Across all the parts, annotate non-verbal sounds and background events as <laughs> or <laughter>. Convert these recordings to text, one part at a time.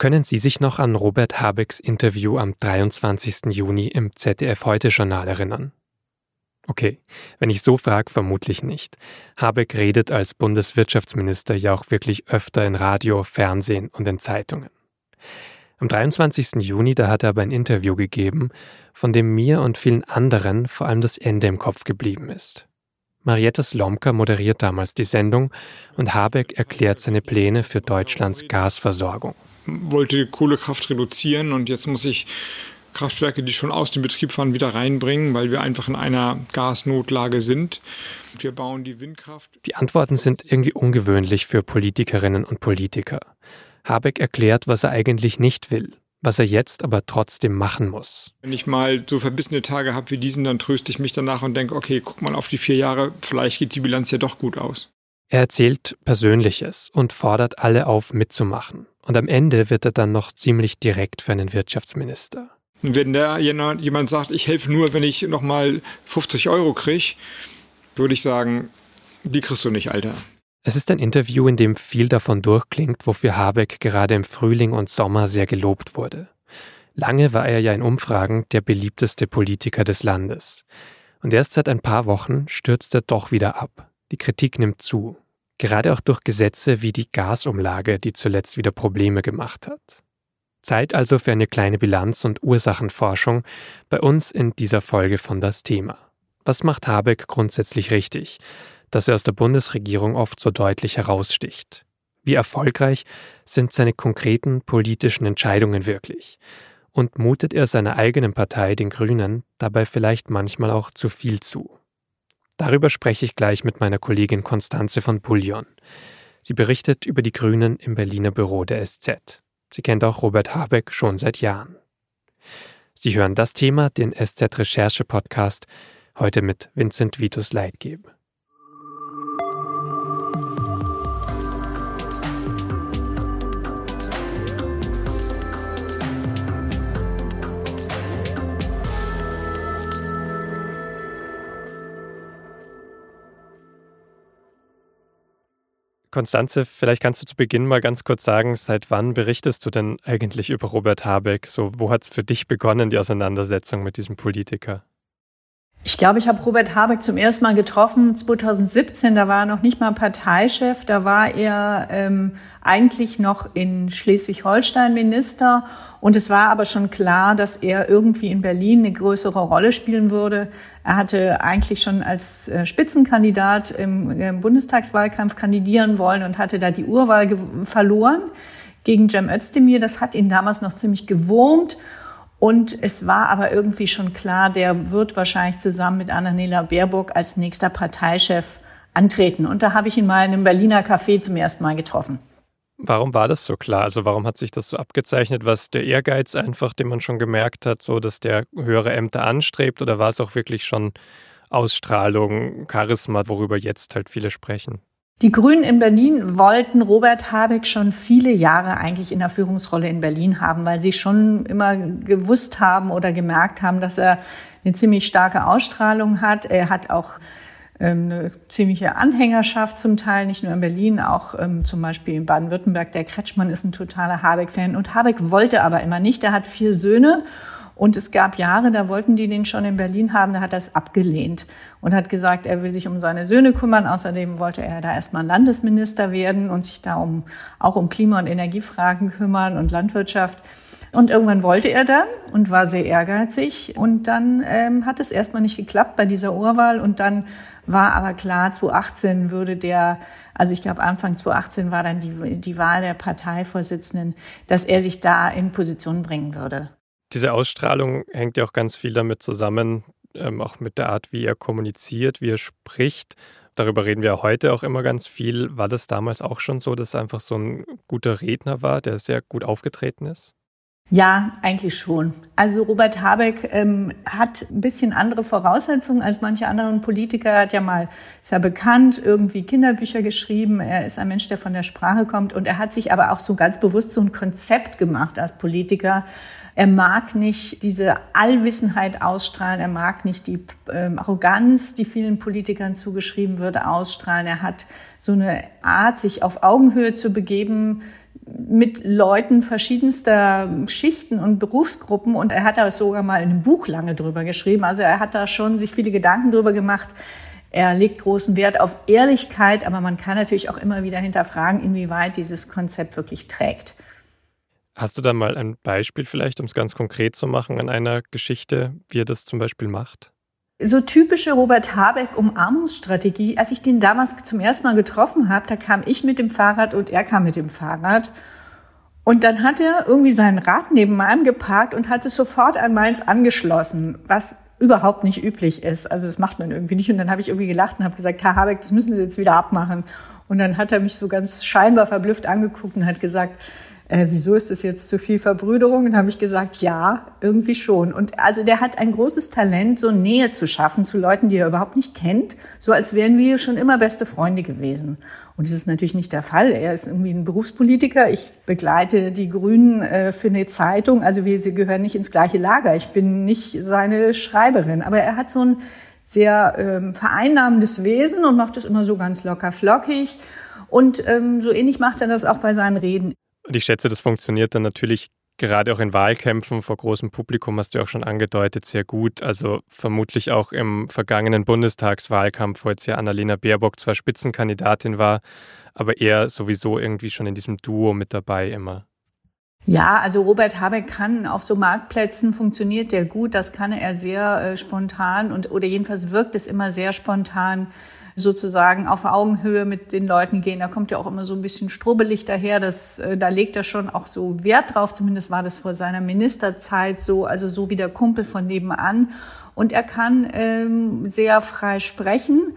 Können Sie sich noch an Robert Habecks Interview am 23. Juni im ZDF Heute-Journal erinnern? Okay, wenn ich so frage, vermutlich nicht. Habeck redet als Bundeswirtschaftsminister ja auch wirklich öfter in Radio, Fernsehen und in Zeitungen. Am 23. Juni, da hat er aber ein Interview gegeben, von dem mir und vielen anderen vor allem das Ende im Kopf geblieben ist. Marietta Slomka moderiert damals die Sendung und Habeck erklärt seine Pläne für Deutschlands Gasversorgung wollte Kohlekraft reduzieren und jetzt muss ich Kraftwerke, die schon aus dem Betrieb fahren, wieder reinbringen, weil wir einfach in einer Gasnotlage sind. Wir bauen die Windkraft. Die Antworten sind irgendwie ungewöhnlich für Politikerinnen und Politiker. Habeck erklärt, was er eigentlich nicht will, was er jetzt aber trotzdem machen muss. Wenn ich mal so verbissene Tage habe wie diesen, dann tröste ich mich danach und denke, okay, guck mal auf die vier Jahre, vielleicht geht die Bilanz ja doch gut aus. Er erzählt Persönliches und fordert alle auf, mitzumachen. Und am Ende wird er dann noch ziemlich direkt für einen Wirtschaftsminister. Wenn da jemand sagt, ich helfe nur, wenn ich nochmal 50 Euro kriege, würde ich sagen, die kriegst du nicht, Alter. Es ist ein Interview, in dem viel davon durchklingt, wofür Habeck gerade im Frühling und Sommer sehr gelobt wurde. Lange war er ja in Umfragen der beliebteste Politiker des Landes. Und erst seit ein paar Wochen stürzt er doch wieder ab. Die Kritik nimmt zu gerade auch durch Gesetze wie die Gasumlage, die zuletzt wieder Probleme gemacht hat. Zeit also für eine kleine Bilanz und Ursachenforschung bei uns in dieser Folge von das Thema. Was macht Habeck grundsätzlich richtig, dass er aus der Bundesregierung oft so deutlich heraussticht? Wie erfolgreich sind seine konkreten politischen Entscheidungen wirklich? Und mutet er seiner eigenen Partei, den Grünen, dabei vielleicht manchmal auch zu viel zu? Darüber spreche ich gleich mit meiner Kollegin Konstanze von Bullion. Sie berichtet über die Grünen im Berliner Büro der SZ. Sie kennt auch Robert Habeck schon seit Jahren. Sie hören das Thema, den SZ-Recherche-Podcast, heute mit Vincent Vitus Leitgeb. Konstanze, vielleicht kannst du zu Beginn mal ganz kurz sagen, seit wann berichtest du denn eigentlich über Robert Habeck? So, wo hat es für dich begonnen, die Auseinandersetzung mit diesem Politiker? Ich glaube, ich habe Robert Habeck zum ersten Mal getroffen 2017. Da war er noch nicht mal Parteichef. Da war er ähm, eigentlich noch in Schleswig-Holstein Minister. Und es war aber schon klar, dass er irgendwie in Berlin eine größere Rolle spielen würde. Er hatte eigentlich schon als äh, Spitzenkandidat im, Bundestagswahlkampf kandidieren wollen und hatte da die Urwahl verloren gegen Cem Özdemir. Das hat ihn damals noch ziemlich gewurmt. Und es war aber irgendwie schon klar, der wird wahrscheinlich zusammen mit Annanela Baerbock als nächster Parteichef antreten. Und da habe ich ihn mal in einem Berliner Café zum ersten Mal getroffen. Warum war das so klar? Also warum hat sich das so abgezeichnet? Was der Ehrgeiz einfach, den man schon gemerkt hat, so dass der höhere Ämter anstrebt? Oder war es auch wirklich schon Ausstrahlung, Charisma, worüber jetzt halt viele sprechen? Die Grünen in Berlin wollten Robert Habeck schon viele Jahre eigentlich in der Führungsrolle in Berlin haben, weil sie schon immer gewusst haben oder gemerkt haben, dass er eine ziemlich starke Ausstrahlung hat. Er hat auch eine ziemliche Anhängerschaft zum Teil, nicht nur in Berlin, auch ähm, zum Beispiel in Baden-Württemberg. Der Kretschmann ist ein totaler Habeck-Fan und Habeck wollte aber immer nicht. Er hat vier Söhne und es gab Jahre, da wollten die den schon in Berlin haben, da hat er es abgelehnt und hat gesagt, er will sich um seine Söhne kümmern. Außerdem wollte er da erstmal Landesminister werden und sich da um, auch um Klima- und Energiefragen kümmern und Landwirtschaft. Und irgendwann wollte er dann und war sehr ehrgeizig. Und dann ähm, hat es erstmal nicht geklappt bei dieser Urwahl. Und dann war aber klar, 2018 würde der, also ich glaube Anfang 2018 war dann die, die Wahl der Parteivorsitzenden, dass er sich da in Position bringen würde. Diese Ausstrahlung hängt ja auch ganz viel damit zusammen, ähm, auch mit der Art, wie er kommuniziert, wie er spricht. Darüber reden wir heute auch immer ganz viel. War das damals auch schon so, dass er einfach so ein guter Redner war, der sehr gut aufgetreten ist? Ja, eigentlich schon. Also Robert Habeck ähm, hat ein bisschen andere Voraussetzungen als manche anderen Politiker. Er hat ja mal, ist ja bekannt, irgendwie Kinderbücher geschrieben. Er ist ein Mensch, der von der Sprache kommt. Und er hat sich aber auch so ganz bewusst so ein Konzept gemacht als Politiker. Er mag nicht diese Allwissenheit ausstrahlen. Er mag nicht die ähm, Arroganz, die vielen Politikern zugeschrieben wird, ausstrahlen. Er hat so eine Art, sich auf Augenhöhe zu begeben, mit Leuten verschiedenster Schichten und Berufsgruppen und er hat da sogar mal in einem Buch lange drüber geschrieben. Also er hat da schon sich viele Gedanken drüber gemacht. Er legt großen Wert auf Ehrlichkeit, aber man kann natürlich auch immer wieder hinterfragen, inwieweit dieses Konzept wirklich trägt. Hast du da mal ein Beispiel vielleicht, um es ganz konkret zu machen, an einer Geschichte, wie er das zum Beispiel macht? So typische Robert Habeck Umarmungsstrategie. Als ich den damals zum ersten Mal getroffen habe, da kam ich mit dem Fahrrad und er kam mit dem Fahrrad. Und dann hat er irgendwie sein Rad neben meinem geparkt und hat es sofort an meins angeschlossen, was überhaupt nicht üblich ist. Also das macht man irgendwie nicht. Und dann habe ich irgendwie gelacht und habe gesagt, Herr Habeck, das müssen Sie jetzt wieder abmachen. Und dann hat er mich so ganz scheinbar verblüfft angeguckt und hat gesagt, äh, wieso ist das jetzt zu viel Verbrüderung? Und habe ich gesagt, ja, irgendwie schon. Und also der hat ein großes Talent, so Nähe zu schaffen zu Leuten, die er überhaupt nicht kennt, so als wären wir schon immer beste Freunde gewesen. Und das ist natürlich nicht der Fall. Er ist irgendwie ein Berufspolitiker. Ich begleite die Grünen äh, für eine Zeitung. Also wir sie gehören nicht ins gleiche Lager. Ich bin nicht seine Schreiberin. Aber er hat so ein sehr ähm, vereinnahmendes Wesen und macht es immer so ganz locker flockig. Und ähm, so ähnlich macht er das auch bei seinen Reden. Und ich schätze, das funktioniert dann natürlich gerade auch in Wahlkämpfen vor großem Publikum, hast du auch schon angedeutet, sehr gut. Also vermutlich auch im vergangenen Bundestagswahlkampf, wo jetzt ja Annalena Baerbock zwar Spitzenkandidatin war, aber er sowieso irgendwie schon in diesem Duo mit dabei immer. Ja, also Robert Habeck kann auf so Marktplätzen funktioniert der gut. Das kann er sehr äh, spontan und oder jedenfalls wirkt es immer sehr spontan sozusagen auf Augenhöhe mit den Leuten gehen. Da kommt ja auch immer so ein bisschen strubbelig daher. Das, äh, da legt er schon auch so Wert drauf. Zumindest war das vor seiner Ministerzeit so, also so wie der Kumpel von nebenan. Und er kann ähm, sehr frei sprechen.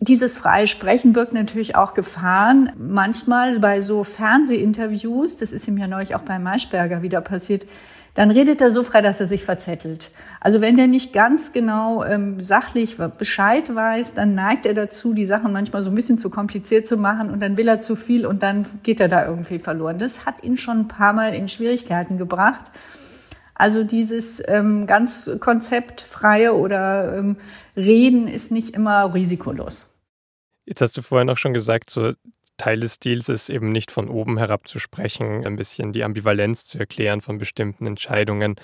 Dieses freie Sprechen birgt natürlich auch Gefahren. Manchmal bei so Fernsehinterviews, das ist ihm ja neulich auch bei Maischberger wieder passiert, dann redet er so frei, dass er sich verzettelt. Also wenn der nicht ganz genau ähm, sachlich Bescheid weiß, dann neigt er dazu, die Sachen manchmal so ein bisschen zu kompliziert zu machen und dann will er zu viel und dann geht er da irgendwie verloren. Das hat ihn schon ein paar Mal in Schwierigkeiten gebracht. Also dieses ähm, ganz konzeptfreie oder ähm, Reden ist nicht immer risikolos. Jetzt hast du vorhin auch schon gesagt, so Teil des Stils ist eben nicht von oben herab zu sprechen, ein bisschen die Ambivalenz zu erklären von bestimmten Entscheidungen.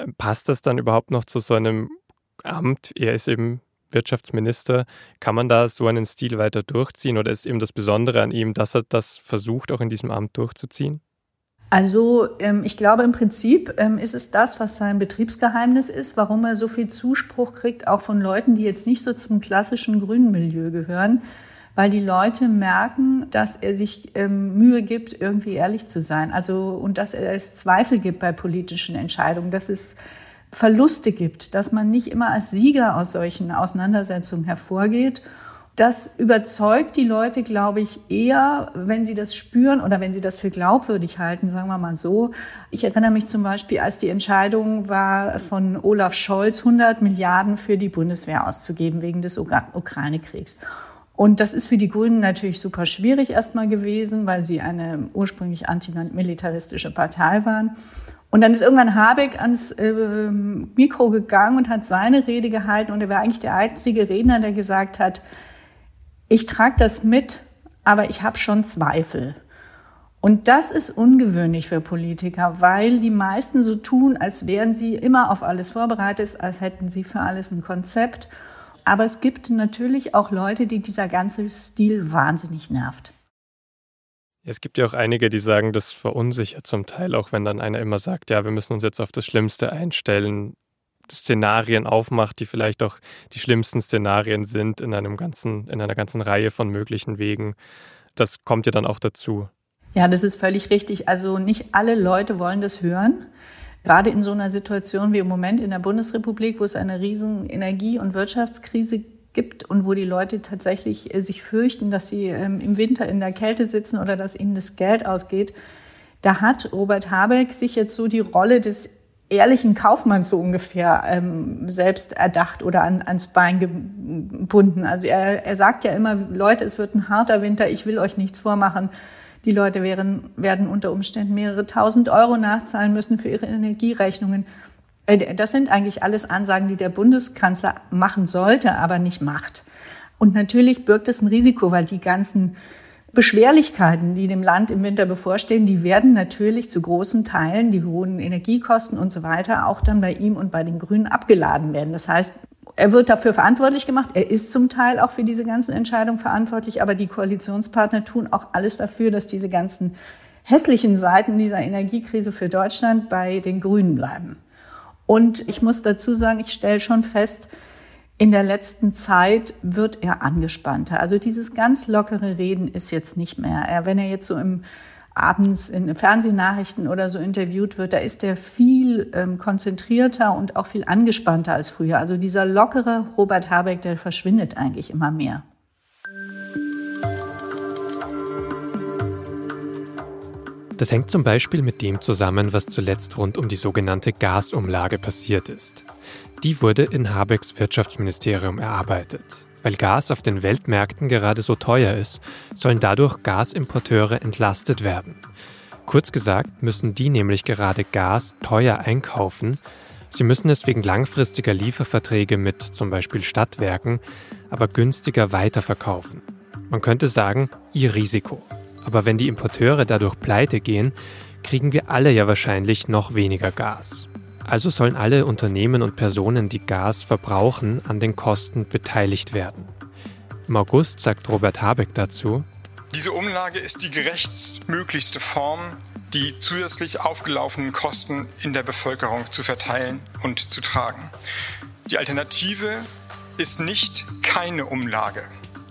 Ähm, passt das dann überhaupt noch zu so einem Amt? Er ist eben Wirtschaftsminister. Kann man da so einen Stil weiter durchziehen oder ist eben das Besondere an ihm, dass er das versucht, auch in diesem Amt durchzuziehen? Also ähm, ich glaube im Prinzip ähm, ist es das, was sein Betriebsgeheimnis ist, warum er so viel Zuspruch kriegt, auch von Leuten, die jetzt nicht so zum klassischen grünen Milieu gehören weil die Leute merken, dass er sich ähm, Mühe gibt, irgendwie ehrlich zu sein. Also, und dass es Zweifel gibt bei politischen Entscheidungen, dass es Verluste gibt, dass man nicht immer als Sieger aus solchen Auseinandersetzungen hervorgeht. Das überzeugt die Leute, glaube ich, eher, wenn sie das spüren oder wenn sie das für glaubwürdig halten, sagen wir mal so. Ich erinnere mich zum Beispiel, als die Entscheidung war, von Olaf Scholz 100 Milliarden für die Bundeswehr auszugeben wegen des Ukraine-Kriegs. Und das ist für die Grünen natürlich super schwierig erstmal gewesen, weil sie eine ursprünglich antimilitaristische Partei waren. Und dann ist irgendwann Habeck ans äh, Mikro gegangen und hat seine Rede gehalten. Und er war eigentlich der einzige Redner, der gesagt hat, ich trage das mit, aber ich habe schon Zweifel. Und das ist ungewöhnlich für Politiker, weil die meisten so tun, als wären sie immer auf alles vorbereitet, als hätten sie für alles ein Konzept. Aber es gibt natürlich auch Leute, die dieser ganze Stil wahnsinnig nervt. Es gibt ja auch einige, die sagen, das verunsichert zum Teil, auch wenn dann einer immer sagt, ja, wir müssen uns jetzt auf das Schlimmste einstellen, Szenarien aufmacht, die vielleicht auch die schlimmsten Szenarien sind in einem ganzen, in einer ganzen Reihe von möglichen Wegen. Das kommt ja dann auch dazu. Ja, das ist völlig richtig. Also nicht alle Leute wollen das hören. Gerade in so einer Situation wie im Moment in der Bundesrepublik, wo es eine riesen Energie- und Wirtschaftskrise gibt und wo die Leute tatsächlich äh, sich fürchten, dass sie ähm, im Winter in der Kälte sitzen oder dass ihnen das Geld ausgeht, da hat Robert Habeck sich jetzt so die Rolle des ehrlichen Kaufmanns so ungefähr ähm, selbst erdacht oder an, ans Bein gebunden. Also er, er sagt ja immer, Leute, es wird ein harter Winter, ich will euch nichts vormachen. Die Leute wären, werden unter Umständen mehrere tausend Euro nachzahlen müssen für ihre Energierechnungen. Äh, das sind eigentlich alles Ansagen, die der Bundeskanzler machen sollte, aber nicht macht. Und natürlich birgt es ein Risiko, weil die ganzen Beschwerlichkeiten, die dem Land im Winter bevorstehen, die werden natürlich zu großen Teilen, die hohen Energiekosten und so weiter, auch dann bei ihm und bei den Grünen abgeladen werden. Das heißt, er wird dafür verantwortlich gemacht. Er ist zum Teil auch für diese ganzen Entscheidungen verantwortlich, aber die Koalitionspartner tun auch alles dafür, dass diese ganzen hässlichen Seiten dieser Energiekrise für Deutschland bei den Grünen bleiben. Und ich muss dazu sagen, ich stelle schon fest, in der letzten Zeit wird er angespannter. Also dieses ganz lockere Reden ist jetzt nicht mehr. Er, wenn er jetzt so im abends in Fernsehnachrichten oder so interviewt wird, da ist er viel ähm, konzentrierter und auch viel angespannter als früher. Also dieser lockere Robert Habeck, der verschwindet eigentlich immer mehr. Das hängt zum Beispiel mit dem zusammen, was zuletzt rund um die sogenannte Gasumlage passiert ist. Die wurde in Habecks Wirtschaftsministerium erarbeitet. Weil Gas auf den Weltmärkten gerade so teuer ist, sollen dadurch Gasimporteure entlastet werden. Kurz gesagt müssen die nämlich gerade Gas teuer einkaufen. Sie müssen es wegen langfristiger Lieferverträge mit zum Beispiel Stadtwerken aber günstiger weiterverkaufen. Man könnte sagen, ihr Risiko. Aber wenn die Importeure dadurch pleite gehen, kriegen wir alle ja wahrscheinlich noch weniger Gas. Also sollen alle Unternehmen und Personen, die Gas verbrauchen, an den Kosten beteiligt werden. Im August sagt Robert Habeck dazu, diese Umlage ist die gerechtmöglichste Form, die zusätzlich aufgelaufenen Kosten in der Bevölkerung zu verteilen und zu tragen. Die Alternative ist nicht keine Umlage.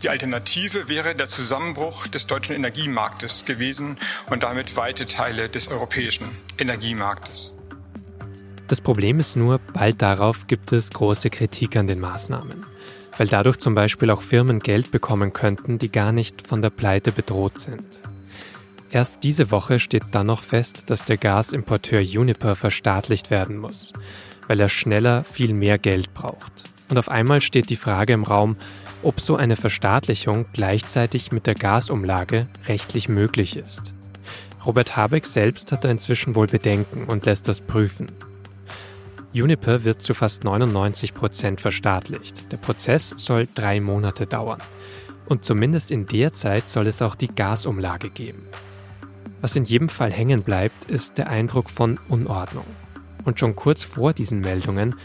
Die Alternative wäre der Zusammenbruch des deutschen Energiemarktes gewesen und damit weite Teile des europäischen Energiemarktes. Das Problem ist nur, bald darauf gibt es große Kritik an den Maßnahmen, weil dadurch zum Beispiel auch Firmen Geld bekommen könnten, die gar nicht von der Pleite bedroht sind. Erst diese Woche steht dann noch fest, dass der Gasimporteur Uniper verstaatlicht werden muss, weil er schneller viel mehr Geld braucht. Und auf einmal steht die Frage im Raum, ob so eine Verstaatlichung gleichzeitig mit der Gasumlage rechtlich möglich ist. Robert Habeck selbst hat da inzwischen wohl Bedenken und lässt das prüfen. Uniper wird zu fast 99 Prozent verstaatlicht. Der Prozess soll drei Monate dauern. Und zumindest in der Zeit soll es auch die Gasumlage geben. Was in jedem Fall hängen bleibt, ist der Eindruck von Unordnung. Und schon kurz vor diesen Meldungen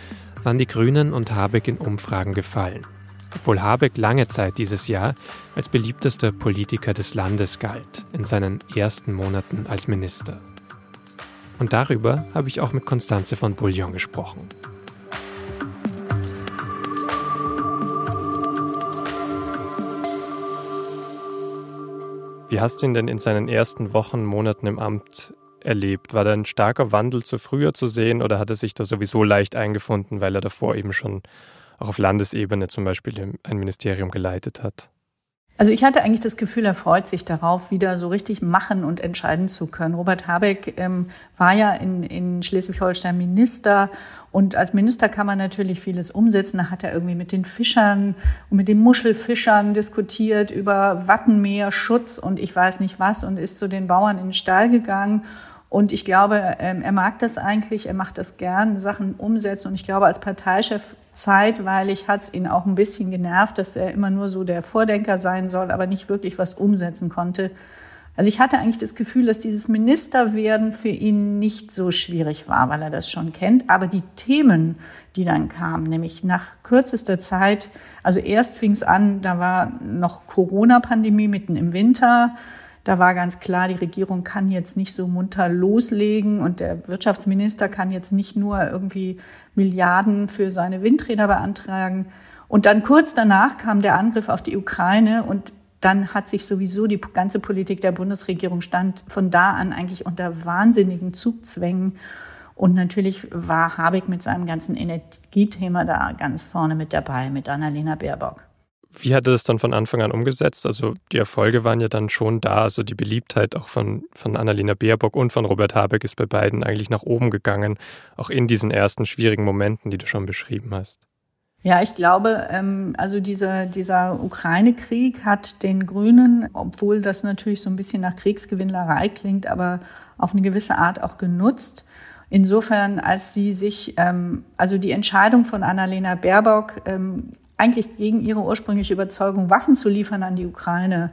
waren die Grünen und Habeck in Umfragen gefallen. Obwohl Habeck lange Zeit dieses Jahr als beliebtester Politiker des Landes galt, in seinen ersten Monaten als Minister. Und darüber habe ich auch mit Konstanze von Bullion gesprochen. Wie hast du ihn denn in seinen ersten Wochen, Monaten im Amt erlebt? War da ein starker Wandel zu früher zu sehen oder hat er sich da sowieso leicht eingefunden, weil er davor eben schon auch auf Landesebene zum Beispiel ein Ministerium geleitet hat? Also ich hatte eigentlich das Gefühl, er freut sich darauf, wieder so richtig machen und entscheiden zu können. Robert Habeck ähm, war ja in, in Schleswig-Holstein Minister und als Minister kann man natürlich vieles umsetzen. Da hat er irgendwie mit den Fischern und mit den Muschelfischern diskutiert über Wattenmeer, Schutz und ich weiß nicht was und ist zu den Bauern in den Stall gegangen und ich glaube, ähm, er mag das eigentlich, er macht das gern, Sachen umsetzen. Und ich glaube, als Parteichef zeitweilig hat es ihn auch ein bisschen genervt, dass er immer nur so der Vordenker sein soll, aber nicht wirklich was umsetzen konnte. Also ich hatte eigentlich das Gefühl, dass dieses Ministerwerden für ihn nicht so schwierig war, weil er das schon kennt. Aber die Themen, die dann kamen, nämlich nach kürzester Zeit, also erst fing es an, da war noch Corona-Pandemie mitten im Winter. Da war ganz klar, die Regierung kann jetzt nicht so munter loslegen und der Wirtschaftsminister kann jetzt nicht nur irgendwie Milliarden für seine Windräder beantragen. Und dann kurz danach kam der Angriff auf die Ukraine und dann hat sich sowieso die ganze Politik der Bundesregierung stand von da an eigentlich unter wahnsinnigen Zugzwängen. Und natürlich war Habeck mit seinem ganzen Energiethema da ganz vorne mit dabei, mit Annalena Baerbock. Wie hat er das dann von Anfang an umgesetzt? Also die Erfolge waren ja dann schon da. Also die Beliebtheit auch von, von Annalena Baerbock und von Robert Habeck ist bei beiden eigentlich nach oben gegangen, auch in diesen ersten schwierigen Momenten, die du schon beschrieben hast. Ja, ich glaube, ähm, also dieser, dieser Ukraine-Krieg hat den Grünen, obwohl das natürlich so ein bisschen nach Kriegsgewinnlerei klingt, aber auf eine gewisse Art auch genutzt. Insofern, als sie sich, ähm, also die Entscheidung von Annalena Baerbock, ähm, eigentlich gegen ihre ursprüngliche Überzeugung, Waffen zu liefern an die Ukraine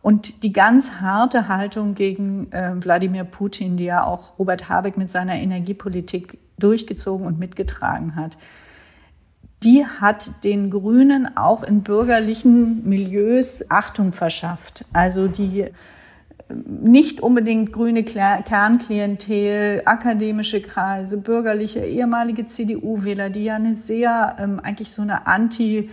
Und die ganz harte Haltung gegen äh, Wladimir Putin, die ja auch Robert Habeck mit seiner Energiepolitik durchgezogen und mitgetragen hat, die hat den Grünen auch in bürgerlichen Milieus Achtung verschafft. Also die nicht unbedingt grüne Kernklientel, akademische Kreise, bürgerliche, ehemalige CDU-Wähler, die ja eine sehr, ähm, eigentlich so eine anti-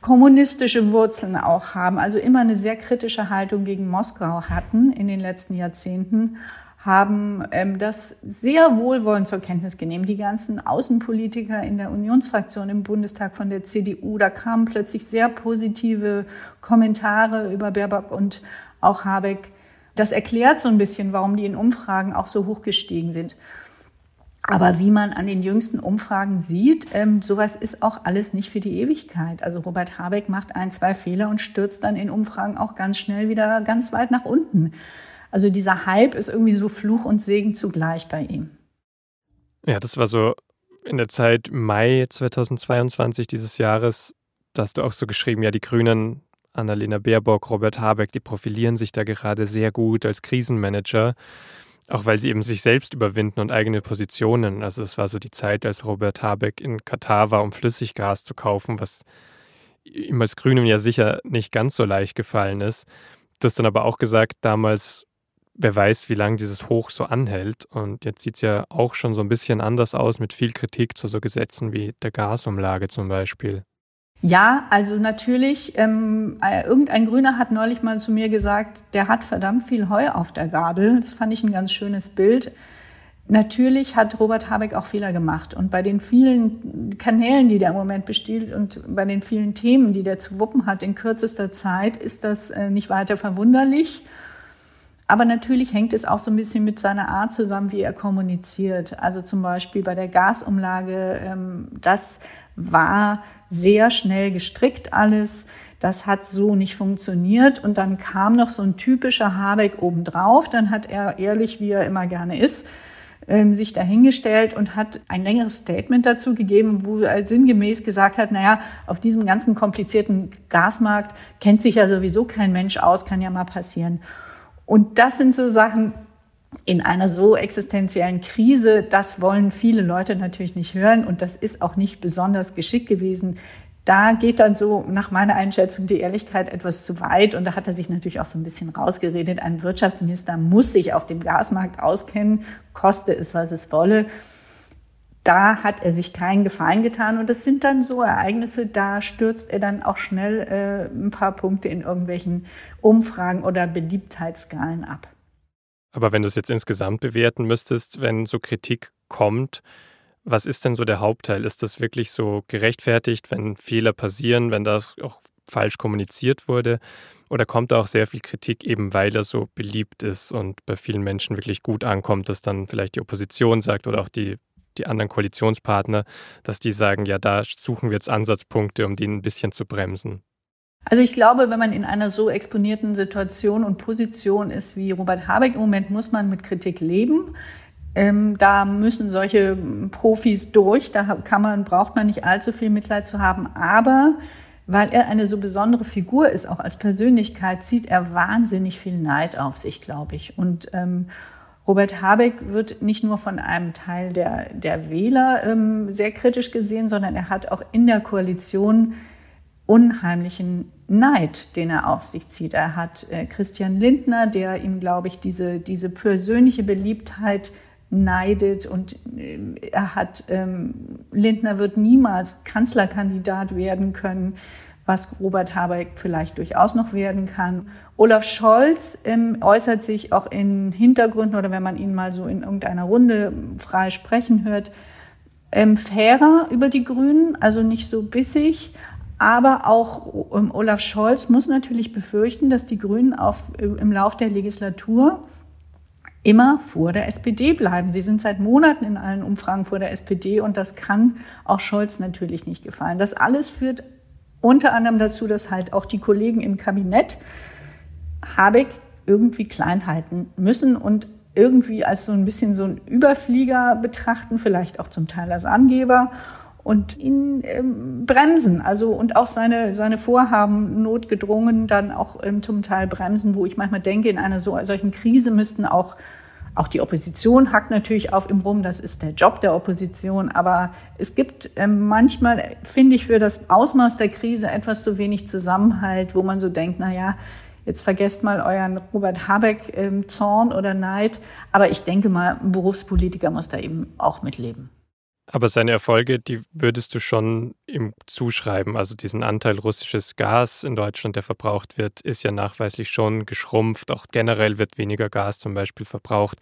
kommunistische Wurzeln auch haben, also immer eine sehr kritische Haltung gegen Moskau hatten in den letzten Jahrzehnten, haben ähm, das sehr wohlwollend zur Kenntnis genommen. Die ganzen Außenpolitiker in der Unionsfraktion im Bundestag von der CDU, da kamen plötzlich sehr positive Kommentare über Baerbock und auch Habeck. Das erklärt so ein bisschen, warum die in Umfragen auch so hoch gestiegen sind. Aber wie man an den jüngsten Umfragen sieht, ähm, sowas ist auch alles nicht für die Ewigkeit. Also Robert Habeck macht ein, zwei Fehler und stürzt dann in Umfragen auch ganz schnell wieder ganz weit nach unten. Also dieser Hype ist irgendwie so Fluch und Segen zugleich bei ihm. Ja, das war so in der Zeit Mai 2022 dieses Jahres, da hast du auch so geschrieben, ja, die Grünen, Annalena Baerbock, Robert Habeck, die profilieren sich da gerade sehr gut als Krisenmanager. Auch weil sie eben sich selbst überwinden und eigene Positionen. Also es war so die Zeit, als Robert Habeck in Katar war, um Flüssiggas zu kaufen, was ihm als Grünem ja sicher nicht ganz so leicht gefallen ist. Du hast dann aber auch gesagt, damals, wer weiß, wie lange dieses Hoch so anhält. Und jetzt sieht es ja auch schon so ein bisschen anders aus mit viel Kritik zu so Gesetzen wie der Gasumlage zum Beispiel. Ja, also natürlich, ähm, äh, irgendein Grüner hat neulich mal zu mir gesagt, der hat verdammt viel Heu auf der Gabel. Das fand ich ein ganz schönes Bild. Natürlich hat Robert Habeck auch Fehler gemacht. Und bei den vielen Kanälen, die der im Moment bestiehlt und bei den vielen Themen, die der zu wuppen hat in kürzester Zeit, ist das äh, nicht weiter verwunderlich. Aber natürlich hängt es auch so ein bisschen mit seiner Art zusammen, wie er kommuniziert. Also zum Beispiel bei der Gasumlage, ähm, das war sehr schnell gestrickt alles. Das hat so nicht funktioniert. Und dann kam noch so ein typischer Habeck obendrauf. Dann hat er, ehrlich wie er immer gerne ist, ähm, sich dahingestellt und hat ein längeres Statement dazu gegeben, wo er sinngemäß gesagt hat, naja, auf diesem ganzen komplizierten Gasmarkt kennt sich ja sowieso kein Mensch aus, kann ja mal passieren. Und das sind so Sachen, in einer so existenziellen Krise, das wollen viele Leute natürlich nicht hören und das ist auch nicht besonders geschickt gewesen. Da geht dann so nach meiner Einschätzung die Ehrlichkeit etwas zu weit und da hat er sich natürlich auch so ein bisschen rausgeredet. Ein Wirtschaftsminister muss sich auf dem Gasmarkt auskennen, koste es, was es wolle. Da hat er sich keinen Gefallen getan und das sind dann so Ereignisse, da stürzt er dann auch schnell äh, ein paar Punkte in irgendwelchen Umfragen oder Beliebtheitsskalen ab. Aber wenn du es jetzt insgesamt bewerten müsstest, wenn so Kritik kommt, was ist denn so der Hauptteil? Ist das wirklich so gerechtfertigt, wenn Fehler passieren, wenn das auch falsch kommuniziert wurde? Oder kommt da auch sehr viel Kritik eben, weil er so beliebt ist und bei vielen Menschen wirklich gut ankommt, dass dann vielleicht die Opposition sagt oder auch die, die anderen Koalitionspartner, dass die sagen, ja, da suchen wir jetzt Ansatzpunkte, um den ein bisschen zu bremsen? Also ich glaube, wenn man in einer so exponierten Situation und Position ist wie Robert Habeck im Moment, muss man mit Kritik leben. Ähm, da müssen solche Profis durch. Da kann man, braucht man nicht allzu viel Mitleid zu haben. Aber weil er eine so besondere Figur ist, auch als Persönlichkeit, zieht er wahnsinnig viel Neid auf sich, glaube ich. Und ähm, Robert Habeck wird nicht nur von einem Teil der, der Wähler ähm, sehr kritisch gesehen, sondern er hat auch in der Koalition unheimlichen Neid, den er auf sich zieht. Er hat äh, Christian Lindner, der ihm, glaube ich, diese, diese persönliche Beliebtheit neidet und äh, er hat, ähm, Lindner wird niemals Kanzlerkandidat werden können, was Robert Habeck vielleicht durchaus noch werden kann. Olaf Scholz ähm, äußert sich auch in Hintergründen oder wenn man ihn mal so in irgendeiner Runde frei sprechen hört, ähm, fairer über die Grünen, also nicht so bissig, aber auch ähm, Olaf Scholz muss natürlich befürchten, dass die Grünen auf, äh, im Lauf der Legislatur immer vor der SPD bleiben. Sie sind seit Monaten in allen Umfragen vor der SPD und das kann auch Scholz natürlich nicht gefallen. Das alles führt unter anderem dazu, dass halt auch die Kollegen im Kabinett Habeck irgendwie klein halten müssen und irgendwie als so ein bisschen so ein Überflieger betrachten, vielleicht auch zum Teil als Angeber und ihn ähm, bremsen. Also und auch seine, seine Vorhaben notgedrungen dann auch ähm, zum Teil bremsen, wo ich manchmal denke, in einer so, solchen Krise müssten auch auch die Opposition hackt natürlich auf ihm rum, das ist der Job der Opposition. Aber es gibt ähm, manchmal, finde ich, für das Ausmaß der Krise etwas zu wenig Zusammenhalt, wo man so denkt, na ja, jetzt vergesst mal euren Robert Habeck ähm, Zorn oder Neid. Aber ich denke mal, ein Berufspolitiker muss da eben auch mitleben. Aber seine Erfolge, die würdest du schon ihm zuschreiben. Also diesen Anteil russisches Gas in Deutschland, der verbraucht wird, ist ja nachweislich schon geschrumpft. Auch generell wird weniger Gas zum Beispiel verbraucht.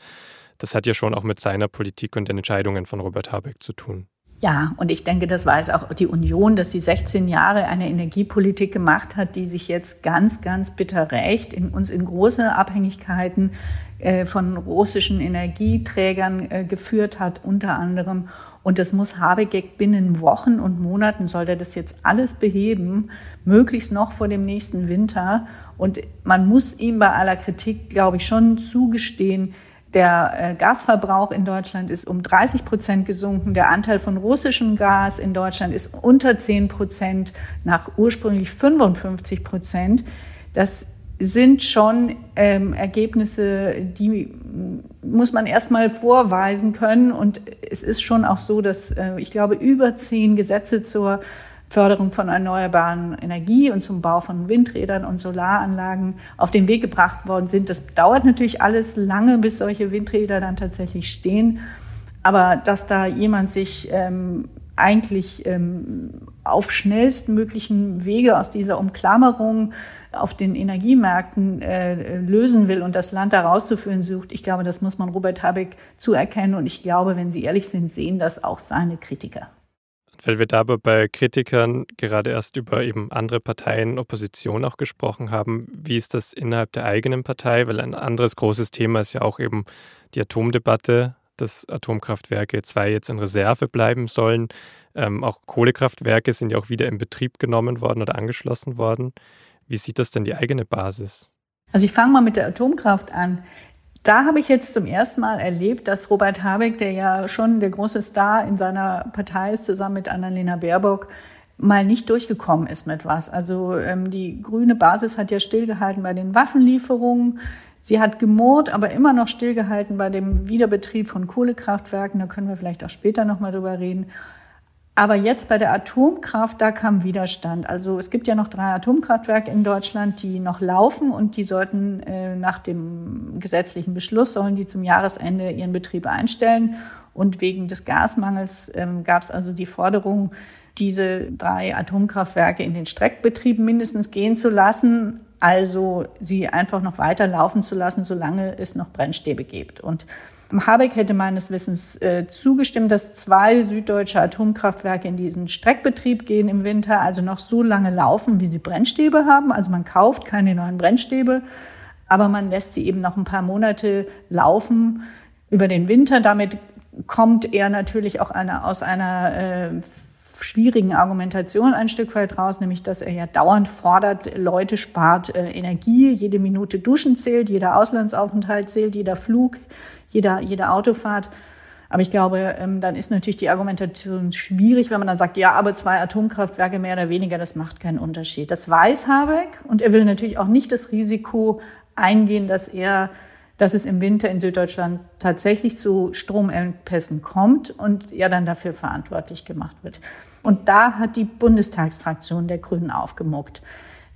Das hat ja schon auch mit seiner Politik und den Entscheidungen von Robert Habeck zu tun. Ja, und ich denke, das weiß auch die Union, dass sie 16 Jahre eine Energiepolitik gemacht hat, die sich jetzt ganz, ganz bitter rächt, in uns in große Abhängigkeiten äh, von russischen Energieträgern äh, geführt hat, unter anderem. Und das muss Habeck binnen Wochen und Monaten soll er das jetzt alles beheben, möglichst noch vor dem nächsten Winter. Und man muss ihm bei aller Kritik, glaube ich, schon zugestehen, der äh, Gasverbrauch in Deutschland ist um 30 Prozent gesunken. Der Anteil von russischem Gas in Deutschland ist unter 10 Prozent nach ursprünglich 55 Prozent. Das sind schon ähm, Ergebnisse, die muss man erstmal vorweisen können. Und es ist schon auch so, dass äh, ich glaube, über zehn Gesetze zur Förderung von erneuerbaren Energie und zum Bau von Windrädern und Solaranlagen auf den Weg gebracht worden sind. Das dauert natürlich alles lange, bis solche Windräder dann tatsächlich stehen. Aber dass da jemand sich ähm, eigentlich ähm, auf schnellstmöglichen Wege aus dieser Umklammerung auf den Energiemärkten äh, lösen will und das Land da rauszuführen sucht, ich glaube, das muss man Robert Habeck zuerkennen. Und ich glaube, wenn Sie ehrlich sind, sehen das auch seine Kritiker. Weil wir dabei bei Kritikern gerade erst über eben andere Parteien, Opposition auch gesprochen haben. Wie ist das innerhalb der eigenen Partei? Weil ein anderes großes Thema ist ja auch eben die Atomdebatte dass Atomkraftwerke zwei jetzt in Reserve bleiben sollen. Ähm, auch Kohlekraftwerke sind ja auch wieder in Betrieb genommen worden oder angeschlossen worden. Wie sieht das denn die eigene Basis? Also ich fange mal mit der Atomkraft an. Da habe ich jetzt zum ersten Mal erlebt, dass Robert Habeck, der ja schon der große Star in seiner Partei ist, zusammen mit Annalena Baerbock, mal nicht durchgekommen ist mit was. Also ähm, die grüne Basis hat ja stillgehalten bei den Waffenlieferungen. Sie hat gemurrt, aber immer noch stillgehalten bei dem Wiederbetrieb von Kohlekraftwerken. Da können wir vielleicht auch später nochmal drüber reden. Aber jetzt bei der Atomkraft, da kam Widerstand. Also es gibt ja noch drei Atomkraftwerke in Deutschland, die noch laufen und die sollten äh, nach dem gesetzlichen Beschluss, sollen die zum Jahresende ihren Betrieb einstellen. Und wegen des Gasmangels ähm, gab es also die Forderung, diese drei Atomkraftwerke in den Streckbetrieb mindestens gehen zu lassen also sie einfach noch weiter laufen zu lassen, solange es noch Brennstäbe gibt. Und Habeck hätte meines Wissens äh, zugestimmt, dass zwei süddeutsche Atomkraftwerke in diesen Streckbetrieb gehen im Winter, also noch so lange laufen, wie sie Brennstäbe haben. Also man kauft keine neuen Brennstäbe, aber man lässt sie eben noch ein paar Monate laufen über den Winter. Damit kommt er natürlich auch eine, aus einer äh, schwierigen Argumentation ein Stück weit raus, nämlich dass er ja dauernd fordert, Leute spart äh, Energie, jede Minute Duschen zählt, jeder Auslandsaufenthalt zählt, jeder Flug, jeder, jede Autofahrt. Aber ich glaube, ähm, dann ist natürlich die Argumentation schwierig, wenn man dann sagt, ja, aber zwei Atomkraftwerke mehr oder weniger, das macht keinen Unterschied. Das weiß Habeck und er will natürlich auch nicht das Risiko eingehen, dass er dass es im Winter in Süddeutschland tatsächlich zu Stromengpässen kommt und er dann dafür verantwortlich gemacht wird. Und da hat die Bundestagsfraktion der Grünen aufgemuckt.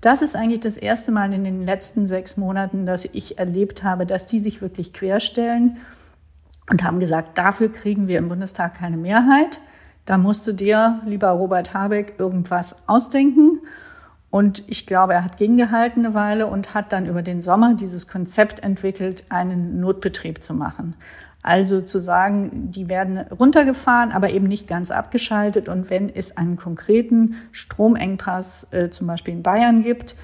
Das ist eigentlich das erste Mal in den letzten sechs Monaten, dass ich erlebt habe, dass die sich wirklich querstellen und haben gesagt, dafür kriegen wir im Bundestag keine Mehrheit. Da musst du dir, lieber Robert Habeck, irgendwas ausdenken. Und ich glaube, er hat gegengehalten eine Weile und hat dann über den Sommer dieses Konzept entwickelt, einen Notbetrieb zu machen. Also zu sagen, die werden runtergefahren, aber eben nicht ganz abgeschaltet. Und wenn es einen konkreten Stromengpass äh, zum Beispiel in Bayern gibt,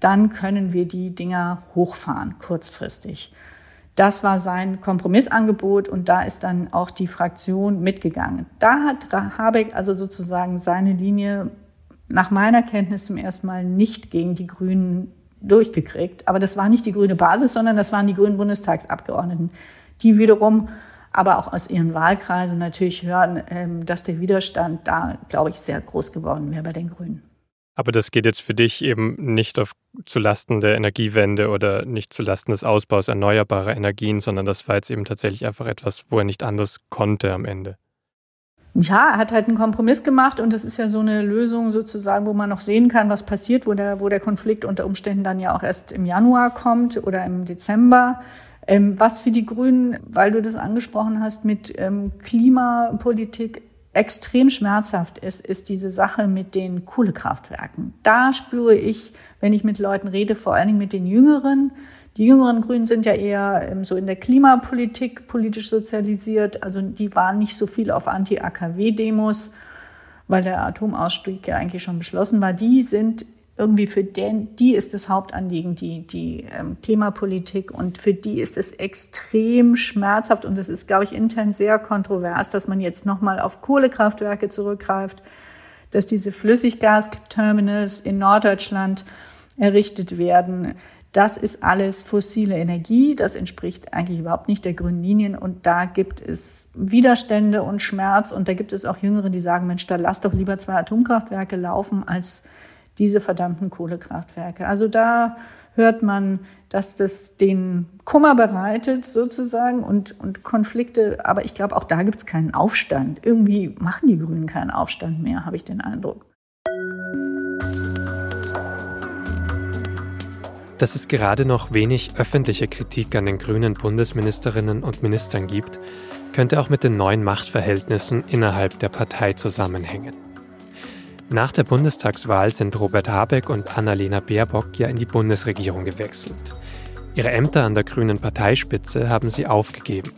dann können wir die Dinger hochfahren, kurzfristig. Das war sein Kompromissangebot und da ist dann auch die Fraktion mitgegangen. Da hat Habeck also sozusagen seine Linie nach meiner Kenntnis zum ersten Mal nicht gegen die Grünen durchgekriegt. Aber das war nicht die grüne Basis, sondern das waren die grünen Bundestagsabgeordneten die wiederum aber auch aus ihren Wahlkreisen natürlich hören, ähm, dass der Widerstand da, glaube ich, sehr groß geworden wäre bei den Grünen. Aber das geht jetzt für dich eben nicht auf zulasten der Energiewende oder nicht zulasten des Ausbaus erneuerbarer Energien, sondern das war jetzt eben tatsächlich einfach etwas, wo er nicht anders konnte am Ende. Ja, er hat halt einen Kompromiss gemacht und das ist ja so eine Lösung sozusagen, wo man noch sehen kann, was passiert, wo der, wo der Konflikt unter Umständen dann ja auch erst im Januar kommt oder im Dezember. Ähm, was für die Grünen, weil du das angesprochen hast, mit ähm, Klimapolitik extrem schmerzhaft ist, ist diese Sache mit den Kohlekraftwerken. Da spüre ich, wenn ich mit Leuten rede, vor allen Dingen mit den Jüngeren. Die jüngeren Grünen sind ja eher ähm, so in der Klimapolitik politisch sozialisiert. Also die waren nicht so viel auf Anti-AKW-Demos, weil der Atomausstieg ja eigentlich schon beschlossen war. Die sind irgendwie für den, die ist das Hauptanliegen, die, die ähm, Klimapolitik und für die ist es extrem schmerzhaft und es ist, glaube ich, intern sehr kontrovers, dass man jetzt nochmal auf Kohlekraftwerke zurückgreift, dass diese Flüssiggasterminals in Norddeutschland errichtet werden. Das ist alles fossile Energie. Das entspricht eigentlich überhaupt nicht der grünen Linien. Und da gibt es Widerstände und Schmerz. Und da gibt es auch Jüngere, die sagen, Mensch, da lass doch lieber zwei Atomkraftwerke laufen, als diese verdammten Kohlekraftwerke. Also da hört man, dass das den Kummer bereitet sozusagen und, und Konflikte. Aber ich glaube, auch da gibt es keinen Aufstand. Irgendwie machen die Grünen keinen Aufstand mehr, habe ich den Eindruck. Dass es gerade noch wenig öffentliche Kritik an den grünen Bundesministerinnen und Ministern gibt, könnte auch mit den neuen Machtverhältnissen innerhalb der Partei zusammenhängen. Nach der Bundestagswahl sind Robert Habeck und Annalena Baerbock ja in die Bundesregierung gewechselt. Ihre Ämter an der grünen Parteispitze haben sie aufgegeben.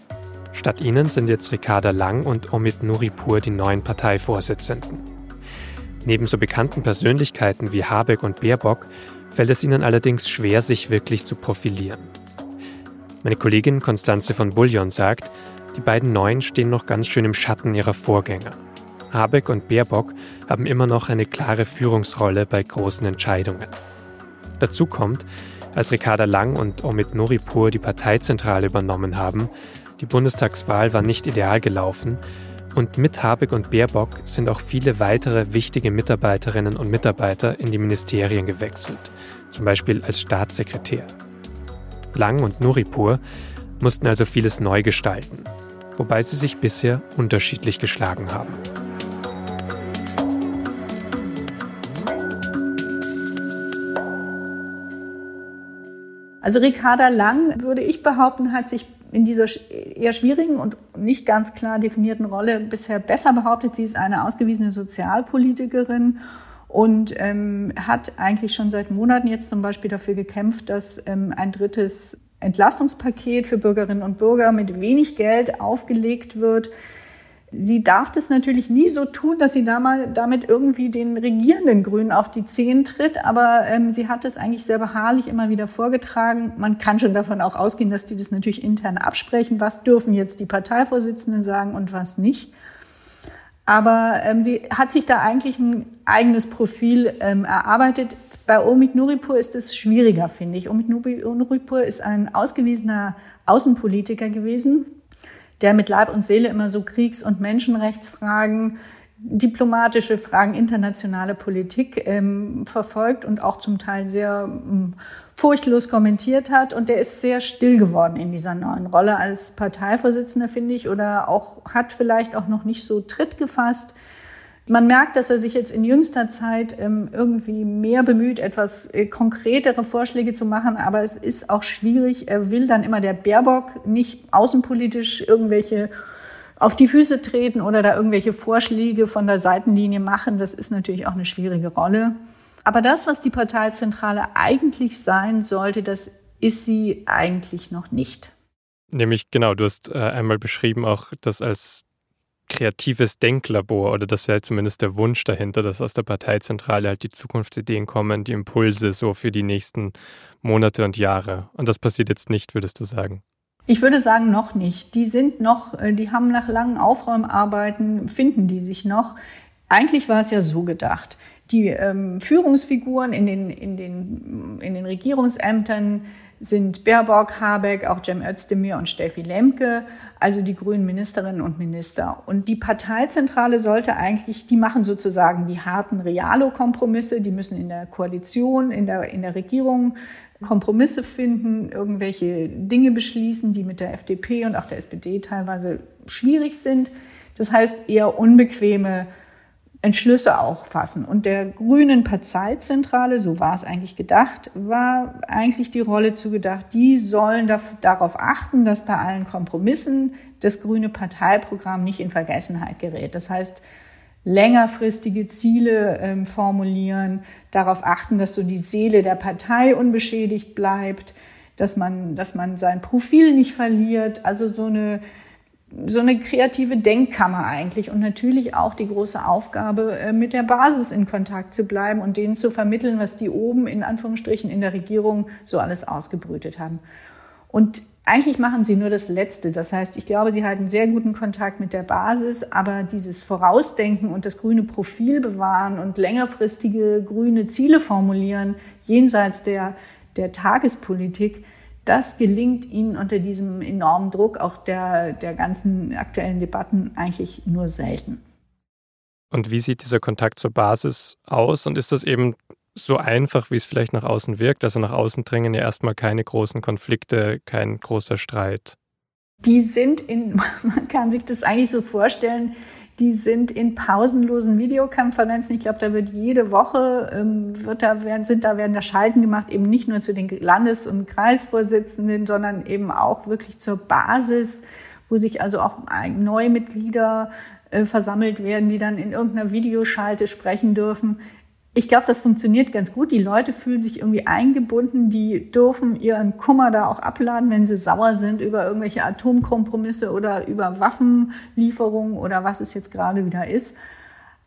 Statt ihnen sind jetzt Ricarda Lang und Omid Nuripur die neuen Parteivorsitzenden. Neben so bekannten Persönlichkeiten wie Habeck und Baerbock fällt es ihnen allerdings schwer, sich wirklich zu profilieren. Meine Kollegin Konstanze von Bullion sagt, die beiden Neuen stehen noch ganz schön im Schatten ihrer Vorgänger. Habeck und Baerbock haben immer noch eine klare Führungsrolle bei großen Entscheidungen. Dazu kommt, als Ricarda Lang und Omid Noripur die Parteizentrale übernommen haben, die Bundestagswahl war nicht ideal gelaufen und mit Habeck und Baerbock sind auch viele weitere wichtige Mitarbeiterinnen und Mitarbeiter in die Ministerien gewechselt, zum Beispiel als Staatssekretär. Lang und Nuripur mussten also vieles neu gestalten, wobei sie sich bisher unterschiedlich geschlagen haben. Also Ricarda Lang, würde ich behaupten, hat sich in dieser eher schwierigen und nicht ganz klar definierten Rolle bisher besser behauptet. Sie ist eine ausgewiesene Sozialpolitikerin und ähm, hat eigentlich schon seit Monaten jetzt zum Beispiel dafür gekämpft, dass ähm, ein drittes Entlastungspaket für Bürgerinnen und Bürger mit wenig Geld aufgelegt wird. Sie darf das natürlich nie so tun, dass sie da mal damit irgendwie den regierenden Grünen auf die Zehen tritt, aber ähm, sie hat es eigentlich sehr beharrlich immer wieder vorgetragen. Man kann schon davon auch ausgehen, dass die das natürlich intern absprechen. Was dürfen jetzt die Parteivorsitzenden sagen und was nicht? Aber ähm, sie hat sich da eigentlich ein eigenes Profil ähm, erarbeitet. Bei Omid Nuripur ist es schwieriger, finde ich. Omid Nuripur ist ein ausgewiesener Außenpolitiker gewesen, der mit Leib und Seele immer so Kriegs- und Menschenrechtsfragen, diplomatische Fragen, internationale Politik ähm, verfolgt und auch zum Teil sehr ähm, furchtlos kommentiert hat. Und der ist sehr still geworden in dieser neuen Rolle als Parteivorsitzender, finde ich, oder auch hat vielleicht auch noch nicht so Tritt gefasst. Man merkt, dass er sich jetzt in jüngster Zeit ähm, irgendwie mehr bemüht, etwas äh, konkretere Vorschläge zu machen, aber es ist auch schwierig. Er will dann immer der Baerbock nicht außenpolitisch irgendwelche auf die Füße treten oder da irgendwelche Vorschläge von der Seitenlinie machen. Das ist natürlich auch eine schwierige Rolle. Aber das, was die Parteizentrale eigentlich sein sollte, das ist sie eigentlich noch nicht. Nämlich, genau, du hast äh, einmal beschrieben auch das als kreatives Denklabor oder das wäre zumindest der Wunsch dahinter, dass aus der Parteizentrale halt die Zukunftsideen kommen, die Impulse so für die nächsten Monate und Jahre. Und das passiert jetzt nicht, würdest du sagen? Ich würde sagen, noch nicht. Die sind noch, äh, die haben nach langen Aufräumarbeiten, finden die sich noch. Eigentlich war es ja so gedacht. Die ähm, Führungsfiguren in den, in, den, in den Regierungsämtern sind Baerbock, Habeck, auch Cem Özdemir und Steffi Lemke, also die grünen Ministerinnen und Minister. Und die Parteizentrale sollte eigentlich, die machen sozusagen die harten Realo-Kompromisse, die müssen in der Koalition, in der, in der Regierung Kompromisse finden, irgendwelche Dinge beschließen, die mit der FDP und auch der SPD teilweise schwierig sind. Das heißt eher unbequeme Entschlüsse auch fassen. Und der Grünen Parteizentrale, so war es eigentlich gedacht, war eigentlich die Rolle zugedacht, die sollen darauf achten, dass bei allen Kompromissen das grüne Parteiprogramm nicht in Vergessenheit gerät. Das heißt, längerfristige Ziele ähm, formulieren, darauf achten, dass so die Seele der Partei unbeschädigt bleibt, dass man, dass man sein Profil nicht verliert. Also so eine so eine kreative Denkkammer eigentlich und natürlich auch die große Aufgabe, äh, mit der Basis in Kontakt zu bleiben und denen zu vermitteln, was die oben in Anführungsstrichen in der Regierung so alles ausgebrütet haben. Und eigentlich machen sie nur das Letzte. Das heißt, ich glaube, sie halten sehr guten Kontakt mit der Basis, aber dieses Vorausdenken und das grüne Profil bewahren und längerfristige grüne Ziele formulieren, jenseits der, der Tagespolitik, das gelingt ihnen unter diesem enormen Druck auch der, der ganzen aktuellen Debatten eigentlich nur selten. Und wie sieht dieser Kontakt zur Basis aus? Und ist das eben so einfach, wie es vielleicht nach außen wirkt? Also nach außen dringen ja erstmal keine großen Konflikte, kein großer Streit. Die sind in, <laughs> man kann sich das eigentlich so vorstellen, die sind in pausenlosen Videokonferenzen. Ich glaube, da wird jede Woche ähm, wird da werden, sind da werden da Schalten gemacht, eben nicht nur zu den Landes- und Kreisvorsitzenden, sondern eben auch wirklich zur Basis, wo sich also auch neue Mitglieder äh, versammelt werden, die dann in irgendeiner Videoschalte sprechen dürfen ich glaube, das funktioniert ganz gut. Die Leute fühlen sich irgendwie eingebunden, die dürfen ihren Kummer da auch abladen, wenn sie sauer sind über irgendwelche Atomkompromisse oder über Waffenlieferungen oder was es jetzt gerade wieder ist.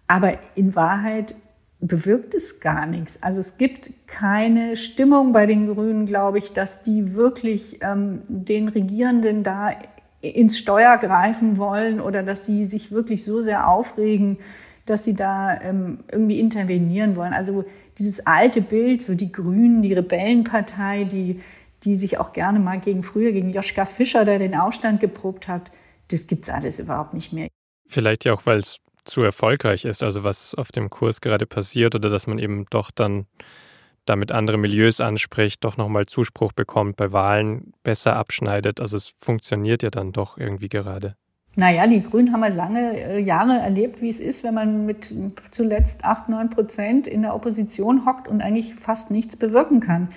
Aber in Wahrheit bewirkt es gar nichts. Also es gibt keine Stimmung bei den Grünen, glaube ich, dass die wirklich ähm, den Regierenden da ins Steuer greifen wollen oder dass sie sich wirklich so sehr aufregen, dass sie da ähm, irgendwie intervenieren wollen. Also dieses alte Bild, so die Grünen, die Rebellenpartei, die, die sich auch gerne mal gegen früher, gegen Joschka Fischer, der den Aufstand geprobt hat, das gibt's alles überhaupt nicht mehr. Vielleicht ja auch, weil es zu erfolgreich ist, also was auf dem Kurs gerade passiert oder dass man eben doch dann damit andere Milieus anspricht, doch nochmal Zuspruch bekommt, bei Wahlen besser abschneidet. Also es funktioniert ja dann doch irgendwie gerade. Naja, die Grünen haben halt lange äh, Jahre erlebt, wie es ist, wenn man mit zuletzt acht, neun Prozent in der Opposition hockt und eigentlich fast nichts bewirken kann.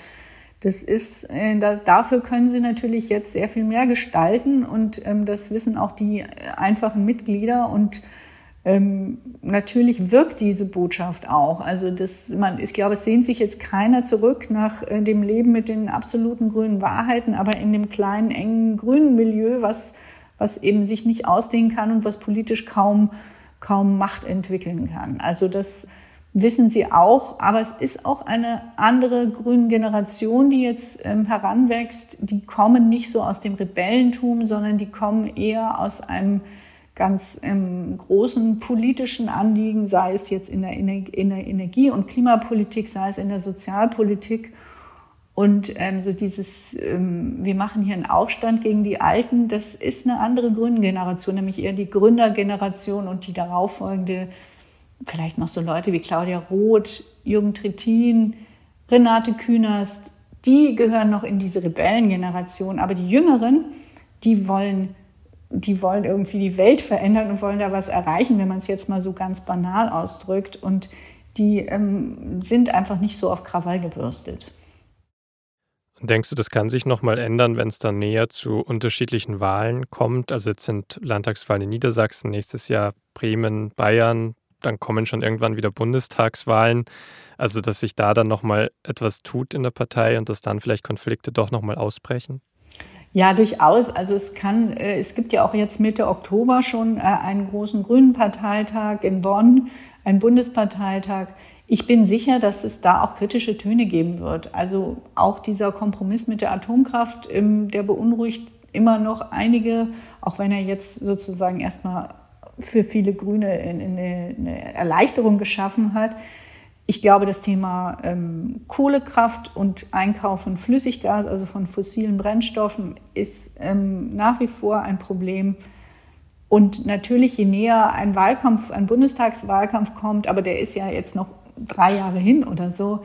Das ist, äh, da, dafür können sie natürlich jetzt sehr viel mehr gestalten und ähm, das wissen auch die äh, einfachen Mitglieder und ähm, natürlich wirkt diese Botschaft auch. Also das, man, ich glaube, es sehnt sich jetzt keiner zurück nach dem Leben mit den absoluten grünen Wahrheiten, aber in dem kleinen, engen grünen Milieu, was was eben sich nicht ausdehnen kann und was politisch kaum, kaum Macht entwickeln kann. Also das wissen sie auch, aber es ist auch eine andere grüne Generation, die jetzt ähm, heranwächst. Die kommen nicht so aus dem Rebellentum, sondern die kommen eher aus einem ganz ähm, großen politischen Anliegen, sei es jetzt in der, in der Energie- und Klimapolitik, sei es in der Sozialpolitik. Und ähm, so dieses, ähm, wir machen hier einen Aufstand gegen die Alten, das ist eine andere Gründengeneration, nämlich eher die Gründergeneration und die darauffolgende, vielleicht noch so Leute wie Claudia Roth, Jürgen Trittin, Renate Künast, die gehören noch in diese Rebellengeneration. Aber die Jüngeren, die wollen, die wollen irgendwie die Welt verändern und wollen da was erreichen, wenn man es jetzt mal so ganz banal ausdrückt. Und die ähm, sind einfach nicht so auf Krawall gebürstet. Denkst du, das kann sich nochmal ändern, wenn es dann näher zu unterschiedlichen Wahlen kommt? Also jetzt sind Landtagswahlen in Niedersachsen, nächstes Jahr Bremen, Bayern, dann kommen schon irgendwann wieder Bundestagswahlen. Also dass sich da dann nochmal etwas tut in der Partei und dass dann vielleicht Konflikte doch nochmal ausbrechen? Ja, durchaus. Also es kann, äh, es gibt ja auch jetzt Mitte Oktober schon äh, einen großen Grünen Parteitag in Bonn, einen Bundesparteitag. Ich bin sicher, dass es da auch kritische Töne geben wird. Also auch dieser Kompromiss mit der Atomkraft, ähm, der beunruhigt immer noch einige, auch wenn er jetzt sozusagen erstmal für viele Grüne eine, Erleichterung geschaffen hat. Ich glaube, das Thema ähm, Kohlekraft und Einkauf von Flüssiggas, also von fossilen Brennstoffen, ist ähm, nach wie vor ein Problem. Und natürlich, je näher ein Wahlkampf, ein Bundestagswahlkampf kommt, aber der ist ja jetzt noch drei Jahre hin oder so,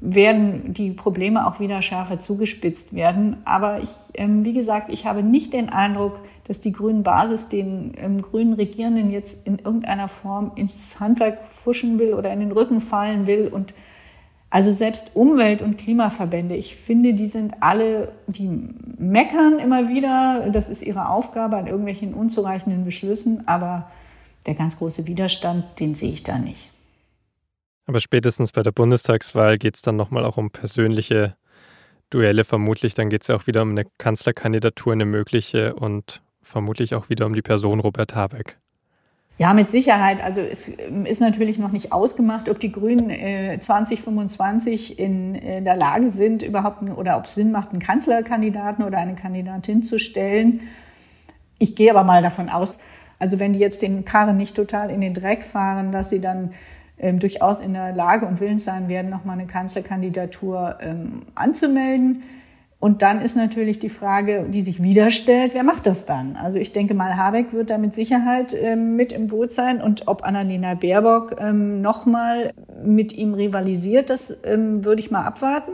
werden die Probleme auch wieder schärfer zugespitzt werden. Aber ich, ähm, wie gesagt, ich habe nicht den Eindruck, dass die grünen Basis den ähm, grünen Regierenden jetzt in irgendeiner Form ins Handwerk fuschen will oder in den Rücken fallen will. Und also selbst Umwelt- und Klimaverbände, ich finde, die sind alle, die meckern immer wieder. Das ist ihre Aufgabe an irgendwelchen unzureichenden Beschlüssen. Aber der ganz große Widerstand, den sehe ich da nicht. Aber spätestens bei der Bundestagswahl geht es dann nochmal auch um persönliche Duelle vermutlich. Dann geht es ja auch wieder um eine Kanzlerkandidatur, eine mögliche und vermutlich auch wieder um die Person Robert Habeck. Ja, mit Sicherheit. Also es ähm, ist natürlich noch nicht ausgemacht, ob die Grünen äh, 2025 in, in der Lage sind, überhaupt oder ob es Sinn macht, einen Kanzlerkandidaten oder eine Kandidatin zu stellen. Ich gehe aber mal davon aus, also wenn die jetzt den Karren nicht total in den Dreck fahren, dass sie dann ähm, durchaus in der Lage und willens sein werden, nochmal eine Kanzlerkandidatur ähm, anzumelden. Und dann ist natürlich die Frage, die sich wieder stellt, wer macht das dann? Also ich denke mal, Habeck wird da mit Sicherheit ähm, mit im Boot sein. Und ob Annalena Baerbock ähm, nochmal mit ihm rivalisiert, das ähm, würde ich mal abwarten.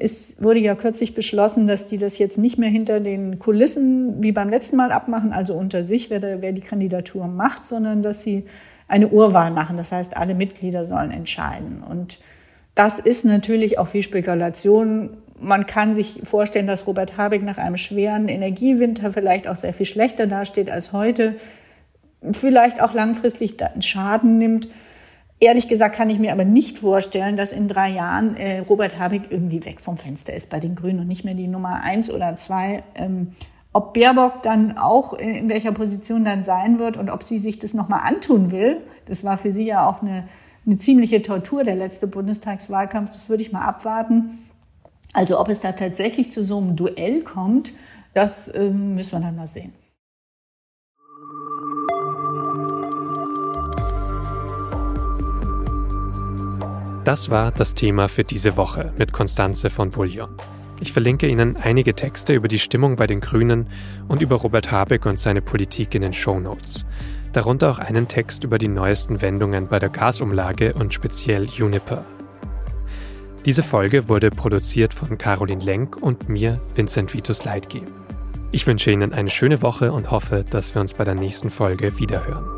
Es wurde ja kürzlich beschlossen, dass die das jetzt nicht mehr hinter den Kulissen wie beim letzten Mal abmachen, also unter sich, wer, da, wer die Kandidatur macht, sondern dass sie eine Urwahl machen. Das heißt, alle Mitglieder sollen entscheiden. Und das ist natürlich auch viel Spekulation. Man kann sich vorstellen, dass Robert Habeck nach einem schweren Energiewinter vielleicht auch sehr viel schlechter dasteht als heute, vielleicht auch langfristig Schaden nimmt. Ehrlich gesagt kann ich mir aber nicht vorstellen, dass in drei Jahren äh, Robert Habeck irgendwie weg vom Fenster ist bei den Grünen und nicht mehr die Nummer eins oder zwei. Ähm, ob Baerbock dann auch in welcher Position dann sein wird und ob sie sich das nochmal antun will, das war für sie ja auch eine, eine ziemliche Tortur, der letzte Bundestagswahlkampf, das würde ich mal abwarten. Also ob es da tatsächlich zu so einem Duell kommt, das äh, müssen wir dann mal sehen. Das war das Thema für diese Woche mit Konstanze von Bouillon. Ich verlinke Ihnen einige Texte über die Stimmung bei den Grünen und über Robert Habeck und seine Politik in den Show Notes. Darunter auch einen Text über die neuesten Wendungen bei der Gasumlage und speziell Juniper. Diese Folge wurde produziert von Caroline Lenk und mir, Vincent Vitus Leitgeb. Ich wünsche Ihnen eine schöne Woche und hoffe, dass wir uns bei der nächsten Folge wiederhören.